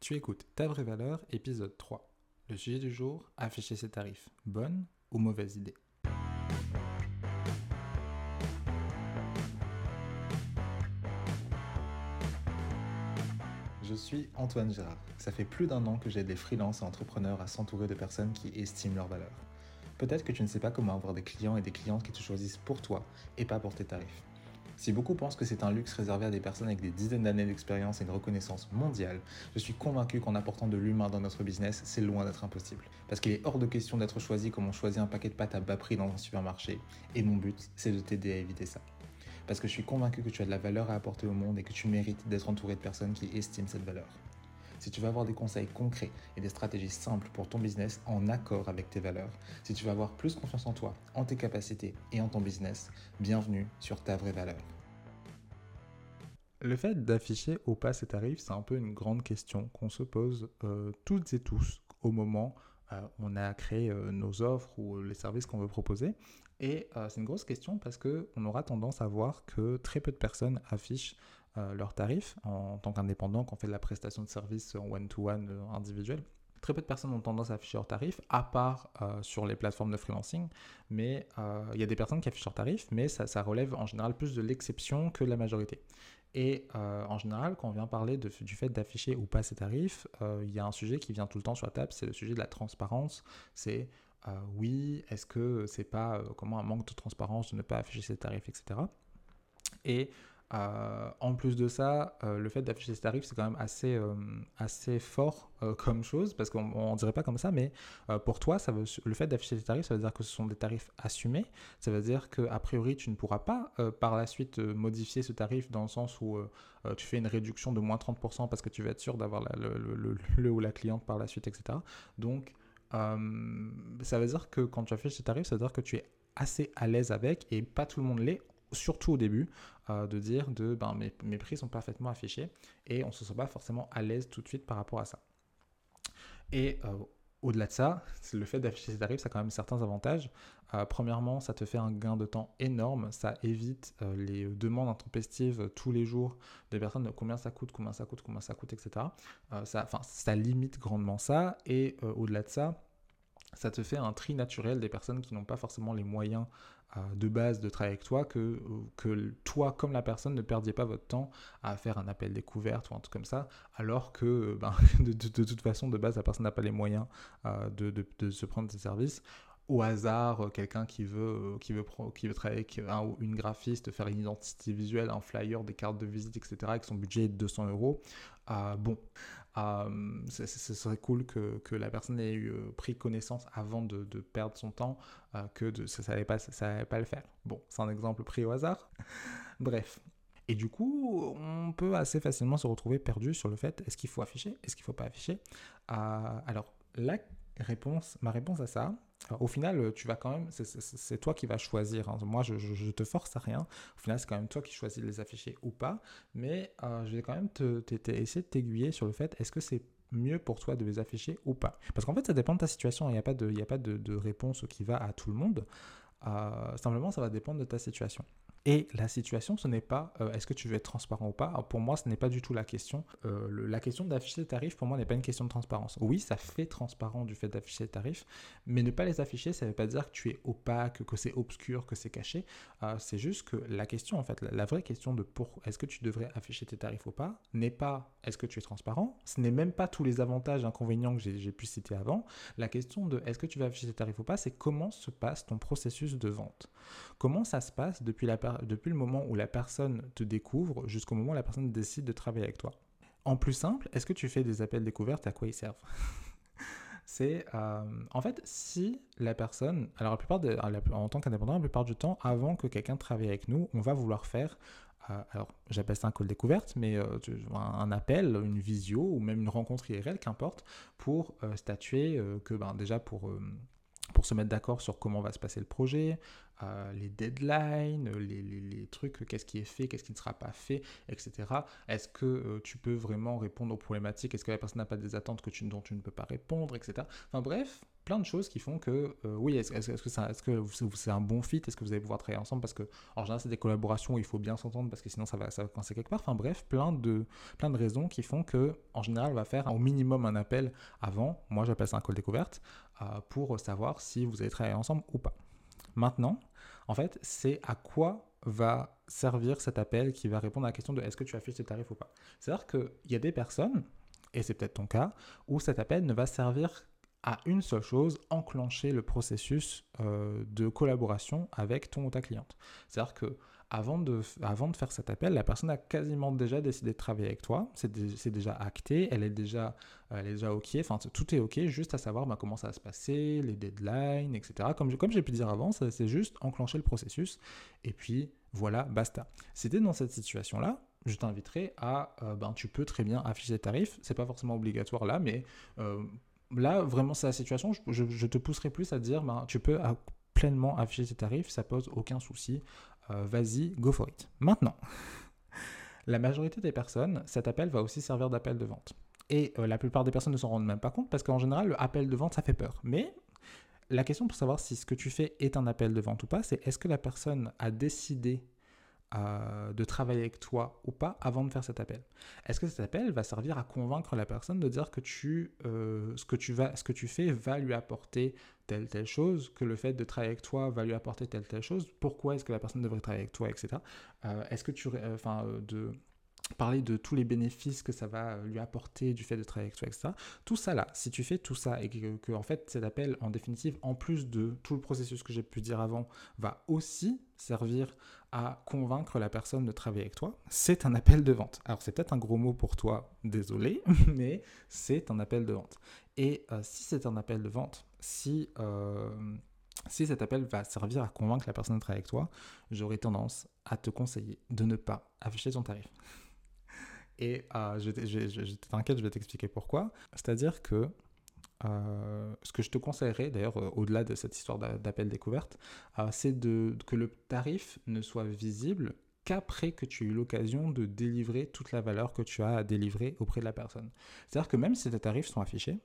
Tu écoutes Ta vraie valeur, épisode 3. Le sujet du jour, afficher ses tarifs. Bonne ou mauvaise idée? Je suis Antoine Gérard. Ça fait plus d'un an que j'aide les freelances et entrepreneurs à s'entourer de personnes qui estiment leur valeur. Peut-être que tu ne sais pas comment avoir des clients et des clientes qui te choisissent pour toi et pas pour tes tarifs. Si beaucoup pensent que c'est un luxe réservé à des personnes avec des dizaines d'années d'expérience et une reconnaissance mondiale, je suis convaincu qu'en apportant de l'humain dans notre business, c'est loin d'être impossible. Parce qu'il est hors de question d'être choisi comme on choisit un paquet de pâtes à bas prix dans un supermarché. Et mon but, c'est de t'aider à éviter ça. Parce que je suis convaincu que tu as de la valeur à apporter au monde et que tu mérites d'être entouré de personnes qui estiment cette valeur. Si tu veux avoir des conseils concrets et des stratégies simples pour ton business en accord avec tes valeurs, si tu veux avoir plus confiance en toi, en tes capacités et en ton business, bienvenue sur ta vraie valeur. Le fait d'afficher ou pas ses tarifs, c'est un peu une grande question qu'on se pose euh, toutes et tous au moment euh, où on a créé euh, nos offres ou les services qu'on veut proposer. Et c'est une grosse question parce qu'on aura tendance à voir que très peu de personnes affichent leurs tarifs en tant qu'indépendant, qu'on fait de la prestation de services en one-to-one individuel. Très peu de personnes ont tendance à afficher leurs tarifs, à part sur les plateformes de freelancing. Mais il y a des personnes qui affichent leurs tarifs, mais ça, ça relève en général plus de l'exception que de la majorité. Et euh, en général, quand on vient parler du fait d'afficher ou pas ses tarifs, euh, il y a un sujet qui vient tout le temps sur la table, c'est le sujet de la transparence. C'est euh, oui, est-ce que c'est pas comment un manque de transparence de ne pas afficher ses tarifs, etc. Et euh, en plus de ça, euh, le fait d'afficher ses tarifs, c'est quand même assez, euh, assez fort comme chose, parce qu'on ne dirait pas comme ça, mais pour toi, ça veut, le fait d'afficher ses tarifs, ça veut dire que ce sont des tarifs assumés, ça veut dire qu'a priori, tu ne pourras pas par la suite modifier ce tarif dans le sens où tu fais une réduction de moins 30% parce que tu veux être sûr d'avoir le, le, ou la cliente par la suite, etc. Donc, ça veut dire que quand tu affiches tes tarifs, ça veut dire que tu es assez à l'aise avec, et pas tout le monde l'est, surtout au début, euh, de dire de ben, mes, prix sont parfaitement affichés et on ne se sent pas forcément à l'aise tout de suite par rapport à ça. Et euh, au-delà de ça, le fait d'afficher ses tarifs, ça a quand même certains avantages. Euh, premièrement, ça te fait un gain de temps énorme, ça évite les demandes intempestives tous les jours des personnes de combien ça coûte, combien ça coûte, combien ça coûte, etc. ça, ça limite grandement ça. Et au-delà de ça, ça te fait un tri naturel des personnes qui n'ont pas forcément les moyens de base de travailler avec toi, que, toi, comme la personne, ne perdiez pas votre temps à faire un appel découverte ou un truc comme ça, alors que ben, de, toute façon, de base, la personne n'a pas les moyens euh, de, de, se prendre ses services au hasard euh, quelqu'un qui veut, euh, qui veut, qui veut travailler avec un une graphiste, faire une identité visuelle, un flyer, des cartes de visite, etc., avec son budget de 200 euros, euh, bon, ce serait cool que, que, la personne ait eu, pris connaissance avant de, perdre son temps, que de, ça ne savait, pas, pas le faire. Bon, c'est un exemple pris au hasard. Bref. Et du coup, on peut assez facilement se retrouver perdu sur le fait est-ce qu'il faut afficher, est-ce qu'il ne faut pas afficher? alors, la réponse, ma réponse à ça, au final, tu vas quand même, c'est toi qui vas choisir. Hein. Moi, je, te force à rien. Au final, c'est quand même toi qui choisis de les afficher ou pas. Mais euh, je vais quand même essayer de t'aiguiller sur le fait est-ce que c'est mieux pour toi de les afficher ou pas? Parce qu'en fait, ça dépend de ta situation. Il n'y a pas, de, a pas de, réponse qui va à tout le monde. Euh, simplement, ça va dépendre de ta situation. Et la situation, ce n'est pas euh, est-ce que tu veux être transparent ou pas? pour moi, ce n'est pas du tout la question. Euh, la question d'afficher les tarifs, pour moi, n'est pas une question de transparence. Oui, ça fait transparent du fait d'afficher les tarifs, mais ne pas les afficher, ça ne veut pas dire que tu es opaque, que c'est obscur, que c'est caché. Euh, c'est juste que la question, en fait, la, vraie question de pour est-ce que tu devrais afficher tes tarifs ou pas, n'est pas est-ce que tu es transparent? Ce n'est même pas tous les avantages, inconvénients que j'ai pu citer avant. La question de est-ce que tu vas afficher tes tarifs ou pas, c'est comment se passe ton processus de vente. Comment ça se passe depuis la depuis le moment où la personne te découvre jusqu'au moment où la personne décide de travailler avec toi. En plus simple, est-ce que tu fais des appels découvertes À quoi ils servent? C'est euh, en fait si la personne, alors la plupart en tant qu'indépendant, la plupart du temps, avant que quelqu'un travaille avec nous, on va vouloir faire euh, alors j'appelle ça un call découverte, mais euh, un appel, une visio ou même une rencontre IRL, qu'importe, pour statuer que ben, déjà pour pour se mettre d'accord sur comment va se passer le projet, euh, les deadlines, les, trucs, qu'est-ce qui est fait, qu'est-ce qui ne sera pas fait, etc. Est-ce que euh, tu peux vraiment répondre aux problématiques? Est-ce que la personne n'a pas des attentes que tu, dont tu ne peux pas répondre, etc. Enfin bref, plein de choses qui font que, euh, oui, est-ce est que c'est un bon fit? Est-ce que vous allez pouvoir travailler ensemble? Parce que, en général, c'est des collaborations où il faut bien s'entendre parce que sinon ça va, ça va quelque part. Enfin bref, plein de, plein de raisons qui font que, en général, on va faire au minimum un appel avant. Moi, j'appelle ça un call découverte pour savoir si vous allez travailler ensemble ou pas. Maintenant, en fait, c'est à quoi va servir cet appel qui va répondre à la question de est-ce que tu affiches tes tarifs ou pas? C'est-à-dire qu'il y a des personnes, et c'est peut-être ton cas, où cet appel ne va servir à une seule chose, enclencher le processus euh, de collaboration avec ton ou ta cliente. C'est-à-dire que avant de, avant de faire cet appel, la personne a quasiment déjà décidé de travailler avec toi. C'est déjà acté, elle est déjà, elle est déjà OK. Enfin, tout est OK, juste à savoir bah, comment ça va se passer, les deadlines, etc. Comme, comme j'ai pu dire avant, c'est juste enclencher le processus. Et puis, voilà, basta. Si tu es dans cette situation-là, je t'inviterai à, euh, ben, tu peux très bien afficher tes tarifs. C'est pas forcément obligatoire là, mais euh, là, vraiment, c'est la situation. Je, te pousserai plus à dire, ben, tu peux pleinement afficher tes tarifs, ça pose aucun souci. Euh, vas-y, go for it. Maintenant, la majorité des personnes, cet appel va aussi servir d'appel de vente. Et euh, la plupart des personnes ne s'en rendent même pas compte parce qu'en général, le appel de vente, ça fait peur. Mais la question pour savoir si ce que tu fais est un appel de vente ou pas, c'est est-ce que la personne a décidé euh, de travailler avec toi ou pas avant de faire cet appel. Est-ce que cet appel va servir à convaincre la personne de dire que tu, euh, ce, que tu vas, ce que tu fais va lui apporter telle telle chose, que le fait de travailler avec toi va lui apporter telle telle chose, pourquoi est-ce que la personne devrait travailler avec toi, etc. Euh, est-ce que tu... Enfin, parler de tous les bénéfices que ça va lui apporter du fait de travailler avec toi, etc. Tout ça là, si tu fais tout ça et que, en fait cet appel en définitive, en plus de tout le processus que j'ai pu dire avant, va aussi servir à convaincre la personne de travailler avec toi, c'est un appel de vente. Alors c'est peut-être un gros mot pour toi, désolé, mais c'est un appel de vente. Et euh, si c'est un appel de vente, si, euh, si cet appel va servir à convaincre la personne de travailler avec toi, j'aurais tendance à te conseiller de ne pas afficher ton tarif. Et euh, je, t'inquiète, je vais t'expliquer pourquoi. C'est-à-dire que euh, ce que je te conseillerais, d'ailleurs, euh, au-delà de cette histoire d'appel découverte, c'est que le tarif ne soit visible qu'après que tu aies eu l'occasion de délivrer toute la valeur que tu as à délivrer auprès de la personne. C'est-à-dire que même si tes tarifs sont affichés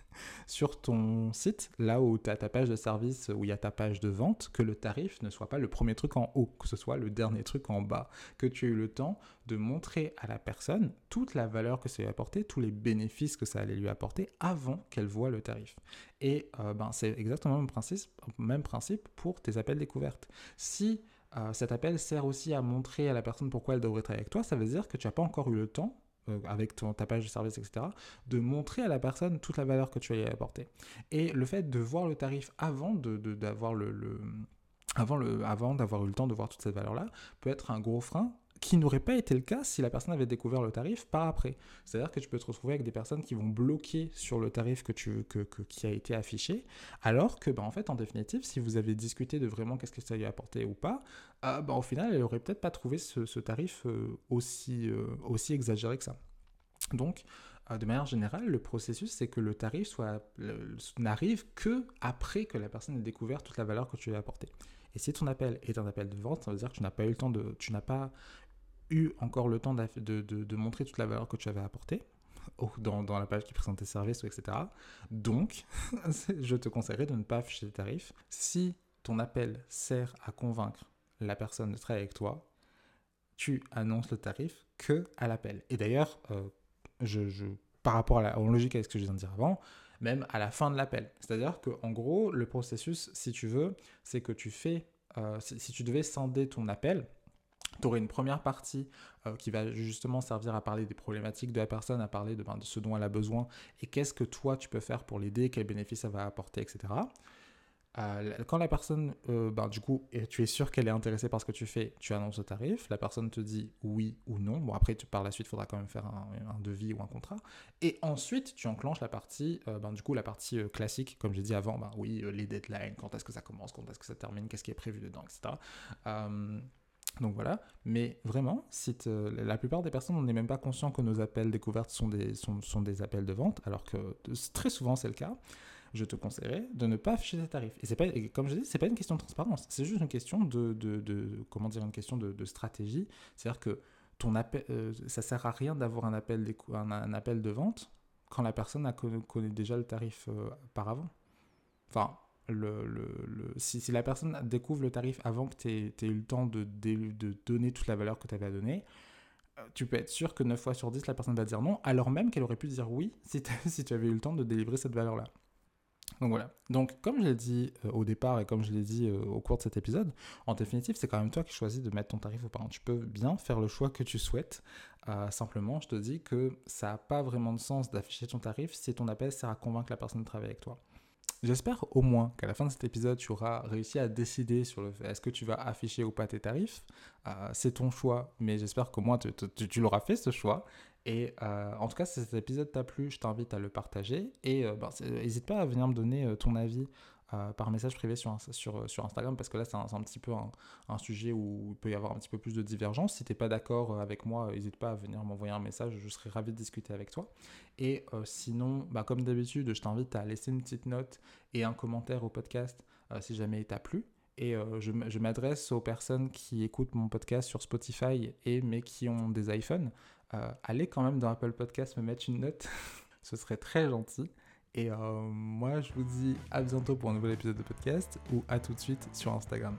sur ton site, là où tu as ta page de service, où il y a ta page de vente, que le tarif ne soit pas le premier truc en haut, que ce soit le dernier truc en bas, que tu aies eu le temps de montrer à la personne toute la valeur que ça lui apporter, tous les bénéfices que ça allait lui apporter avant qu'elle voit le tarif. Et euh, ben, c'est exactement le même principe, même principe pour tes appels découvertes. Si euh, cet appel sert aussi à montrer à la personne pourquoi elle devrait travailler avec toi. Ça veut dire que tu n'as pas encore eu le temps, euh, avec ton, ta page de service, etc., de montrer à la personne toute la valeur que tu vas y apporter. Et le fait de voir le tarif avant d'avoir le, avant, le, avant d'avoir eu le temps de voir toute cette valeur-là, peut être un gros frein qui n'aurait pas été le cas si la personne avait découvert le tarif par après. C'est-à-dire que tu peux te retrouver avec des personnes qui vont bloquer sur le tarif que tu, que, qui a été affiché, alors que, bah, en fait, en définitive, si vous avez discuté de vraiment qu'est-ce que ça lui a apporté ou pas, euh, bah, au final, elle n'aurait peut-être pas trouvé ce, tarif euh, aussi, euh, aussi exagéré que ça. Donc, de manière générale, le processus, c'est que le tarif n'arrive que après que la personne ait découvert toute la valeur que tu lui as apportée. Et si ton appel est un appel de vente, ça veut dire que tu n'as pas eu le temps de, tu n'as pas eu encore le temps de, de, montrer toute la valeur que tu avais apportée dans, dans la page qui présente tes services, etc. Donc, je te conseillerais de ne pas afficher les tarifs. Si ton appel sert à convaincre la personne de travailler avec toi, tu annonces le tarif que à l'appel. Et d'ailleurs, euh, je, je, par rapport à la logique avec ce que je viens de dire avant, même à la fin de l'appel. C'est-à-dire qu'en gros, le processus, si tu veux, c'est que tu fais, euh, si tu devais scinder ton appel, tu aurais une première partie euh, qui va justement servir à parler des problématiques de la personne, à parler de, ben, de ce dont elle a besoin et qu'est-ce que toi tu peux faire pour l'aider, quels bénéfices ça va apporter, etc. Euh, quand la personne, euh, ben, du coup, tu es sûr qu'elle est intéressée par ce que tu fais, tu annonces le tarif, la personne te dit oui ou non. Bon, après, par la suite, il faudra quand même faire un, devis ou un contrat. Et ensuite, tu enclenches la partie, ben, du coup, la partie classique, comme j'ai dit avant, ben, oui, les deadlines, quand est-ce que ça commence, quand est-ce que ça termine, qu'est-ce qui est prévu dedans, etc. Donc voilà, mais vraiment, si la plupart des personnes, on n'est même pas conscient que nos appels découvertes sont des, sont, sont des appels de vente, alors que très souvent c'est le cas. je te conseillerais de ne pas afficher tes tarifs. Et, pas, comme je dis, c'est pas une question de transparence, c'est juste une question de, de, comment dire, une question de, stratégie. C'est-à-dire que ton appel, euh, ça sert à rien d'avoir un appel, un, un, appel de vente quand la personne a connaît déjà le tarif euh, par avant. Enfin, le, si, la personne découvre le tarif avant que tu aies, eu le temps de, donner toute la valeur que tu avais à donner, euh, tu peux être sûr que 9 fois sur 10, la personne va dire non, alors même qu'elle aurait pu dire oui si, tu avais eu le temps de délivrer cette valeur-là. Donc voilà. Donc comme je l'ai dit euh, au départ et comme je l'ai dit au cours de cet épisode, en définitive, c'est quand même toi qui choisis de mettre ton tarif ou pas. Tu peux bien faire le choix que tu souhaites. simplement, je te dis que ça n'a pas vraiment de sens d'afficher ton tarif si ton appel sert à convaincre la personne de travailler avec toi. J'espère au moins qu'à la fin de cet épisode, tu auras réussi à décider sur le fait est-ce que tu vas afficher ou pas tes tarifs. Euh, c'est ton choix, mais j'espère qu'au moins tu, l'auras fait ce choix. Et euh, en tout cas, si cet épisode t'a plu, je t'invite à le partager. Et euh, ben, n'hésite pas à venir me donner ton avis euh, par message privé sur, sur, sur, Instagram parce que là c'est un, un, petit peu un, sujet où il peut y avoir un petit peu plus de divergence. Si tu n'es pas d'accord euh, avec moi, n'hésite pas à venir m'envoyer un message, je serai ravi de discuter avec toi. Et euh, sinon, bah, comme d'habitude, je t'invite à laisser une petite note et un commentaire au podcast si jamais il t'a plu. Et je, je m'adresse aux personnes qui écoutent mon podcast sur Spotify et mais qui ont des iPhones. allez quand même dans Apple Podcast me mettre une note, ce serait très gentil. Et euh, moi, je vous dis à bientôt pour un nouvel épisode de podcast ou à tout de suite sur Instagram.